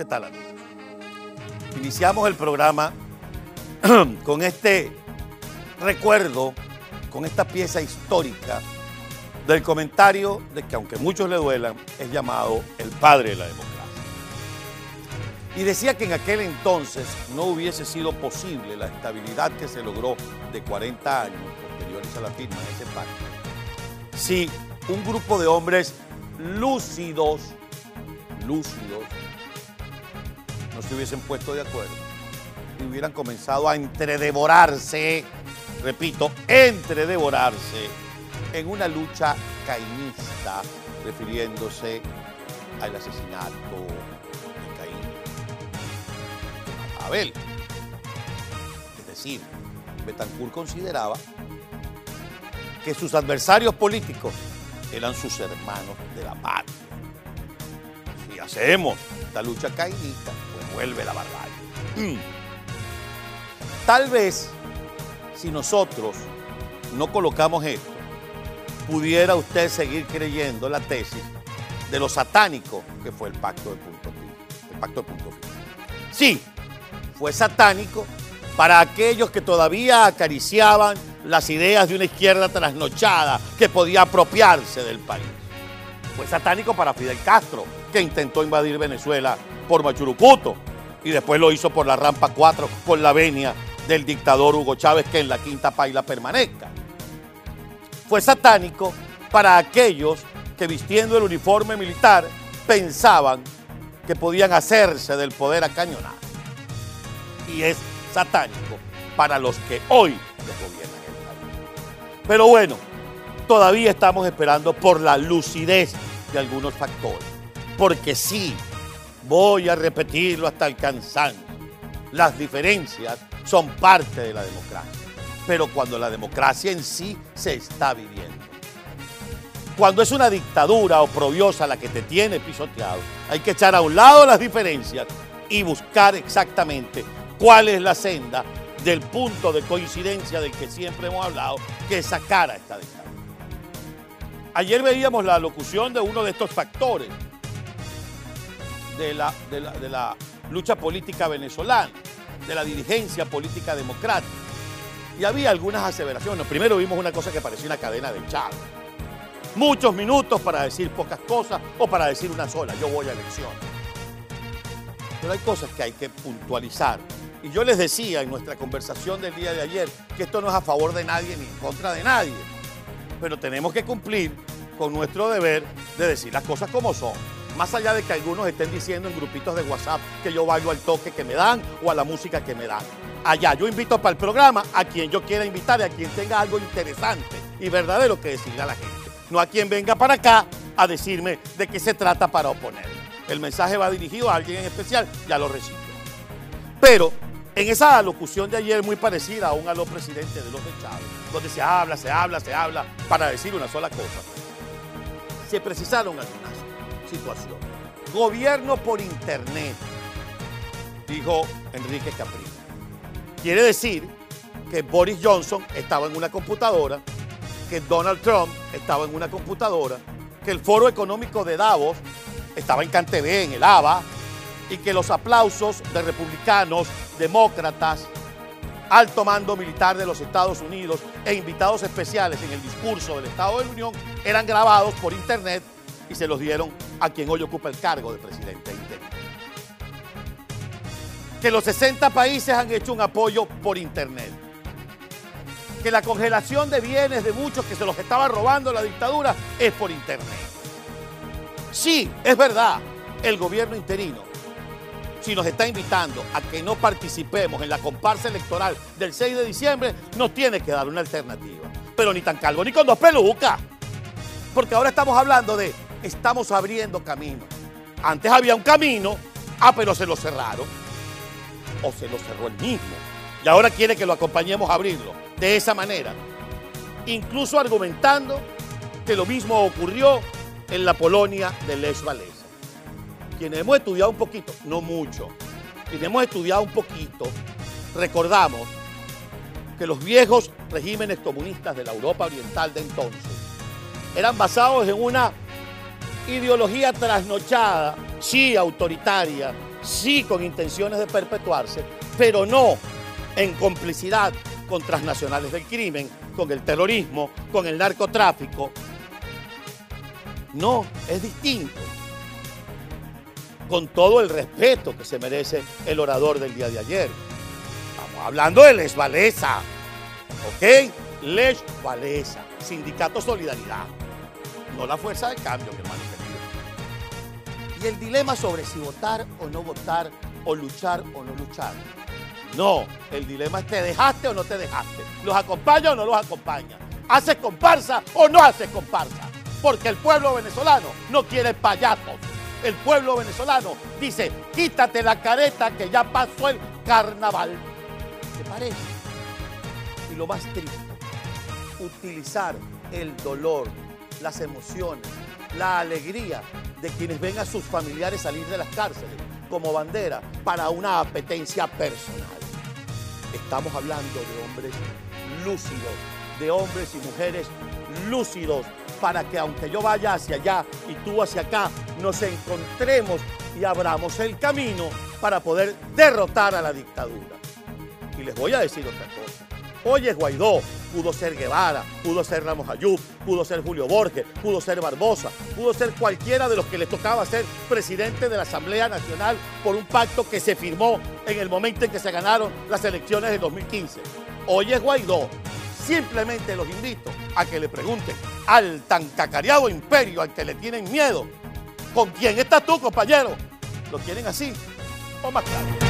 ¿Qué? Iniciamos el programa con este recuerdo, con esta pieza histórica del comentario de que aunque muchos le duelan, es llamado el padre de la democracia. Y decía que en aquel entonces no hubiese sido posible la estabilidad que se logró de 40 años posteriores a la firma de ese pacto, si un grupo de hombres lúcidos, lúcidos, no se hubiesen puesto de acuerdo y hubieran comenzado a entredevorarse, repito, entredevorarse en una lucha cainista, refiriéndose al asesinato de Caín Abel. Es decir, Betancourt consideraba que sus adversarios políticos eran sus hermanos de la patria. Si hacemos esta lucha cainista, vuelve la barbarie. Tal vez, si nosotros no colocamos esto, pudiera usted seguir creyendo la tesis de lo satánico que fue el pacto de punto. El pacto de punto. Sí, fue satánico para aquellos que todavía acariciaban las ideas de una izquierda trasnochada que podía apropiarse del país. Fue satánico para Fidel Castro, que intentó invadir Venezuela por Machurucuto y después lo hizo por la rampa 4 con la venia del dictador Hugo Chávez que en la quinta paila permanezca. Fue satánico para aquellos que vistiendo el uniforme militar pensaban que podían hacerse del poder a cañonar. Y es satánico para los que hoy les gobiernan el país. Pero bueno, todavía estamos esperando por la lucidez de algunos factores. Porque sí, voy a repetirlo hasta el cansancio, las diferencias son parte de la democracia. Pero cuando la democracia en sí se está viviendo. Cuando es una dictadura oprobiosa la que te tiene pisoteado, hay que echar a un lado las diferencias y buscar exactamente cuál es la senda del punto de coincidencia del que siempre hemos hablado, que es sacar a esta dictadura. Ayer veíamos la locución de uno de estos factores de la, lucha política venezolana, de la dirigencia política democrática. Y había algunas aseveraciones. Primero vimos una cosa que parecía una cadena de Chávez. Muchos minutos para decir pocas cosas o para decir una sola, yo voy a elecciones. Pero hay cosas que hay que puntualizar. Y yo les decía en nuestra conversación del día de ayer que esto no es a favor de nadie ni en contra de nadie. Pero tenemos que cumplir con nuestro deber de decir las cosas como son. Más allá de que algunos estén diciendo en grupitos de WhatsApp que yo bailo al toque que me dan o a la música que me dan. Allá yo invito para el programa a quien yo quiera invitar y a quien tenga algo interesante y verdadero que decirle a la gente. No a quien venga para acá a decirme de qué se trata para oponer. El mensaje va dirigido a alguien en especial, ya lo recibió. Pero en esa alocución de ayer muy parecida a un aló presidente de los Chávez, donde se habla, se habla, se habla para decir una sola cosa, se precisaron algunas situaciones. Gobierno por internet, dijo Enrique Capriles. Quiere decir que Boris Johnson estaba en una computadora, que Donald Trump estaba en una computadora, que el Foro Económico de Davos estaba en CanTV, en el ABA, y que los aplausos de republicanos, demócratas, alto mando militar de los Estados Unidos e invitados especiales en el discurso del Estado de la Unión eran grabados por internet y se los dieron a quien hoy ocupa el cargo de presidente interno. Que los 60 países han hecho un apoyo por internet. Que la congelación de bienes de muchos que se los estaba robando la dictadura es por internet. Sí, es verdad, el gobierno interino si nos está invitando a que no participemos en la comparsa electoral del 6 de diciembre, nos tiene que dar una alternativa. Pero ni tan calvo ni con dos pelucas. Porque ahora estamos hablando de, estamos abriendo camino. Antes había un camino, ah, pero se lo cerraron. O se lo cerró el mismo. Y ahora quiere que lo acompañemos a abrirlo. De esa manera. Incluso argumentando que lo mismo ocurrió en la Polonia de Les Valesa quienes hemos estudiado un poquito, no mucho, quienes hemos estudiado un poquito, recordamos que los viejos regímenes comunistas de la Europa Oriental de entonces eran basados en una ideología trasnochada, sí autoritaria, sí con intenciones de perpetuarse, pero no en complicidad con transnacionales del crimen, con el terrorismo, con el narcotráfico. No, es distinto. Con todo el respeto que se merece el orador del día de ayer. Estamos hablando de Les Valesa, ¿ok? Les Valesa, Sindicato Solidaridad, no la fuerza del cambio, mi hermano. Y el dilema sobre si votar o no votar, o luchar o no luchar. No, el dilema es te dejaste o no te dejaste. ¿Los acompaña o no los acompaña? ¿Haces comparsa o no haces comparsa? Porque el pueblo venezolano no quiere payatos. El pueblo venezolano dice, quítate la careta que ya pasó el carnaval. ¿Te parece? Y lo más triste, utilizar el dolor, las emociones, la alegría de quienes ven a sus familiares salir de las cárceles como bandera para una apetencia personal. Estamos hablando de hombres lúcidos, de hombres y mujeres lúcidos, para que aunque yo vaya hacia allá y tú hacia acá, nos encontremos y abramos el camino para poder derrotar a la dictadura. Y les voy a decir otra cosa. Hoy es Guaidó, pudo ser Guevara, pudo ser Ramos Ayub, pudo ser Julio Borges, pudo ser Barbosa, pudo ser cualquiera de los que le tocaba ser presidente de la Asamblea Nacional por un pacto que se firmó en el momento en que se ganaron las elecciones de 2015. Hoy es Guaidó. Simplemente los invito a que le pregunten al tan cacareado imperio al que le tienen miedo, ¿con quién estás tú, compañero? ¿Lo quieren así o más claro?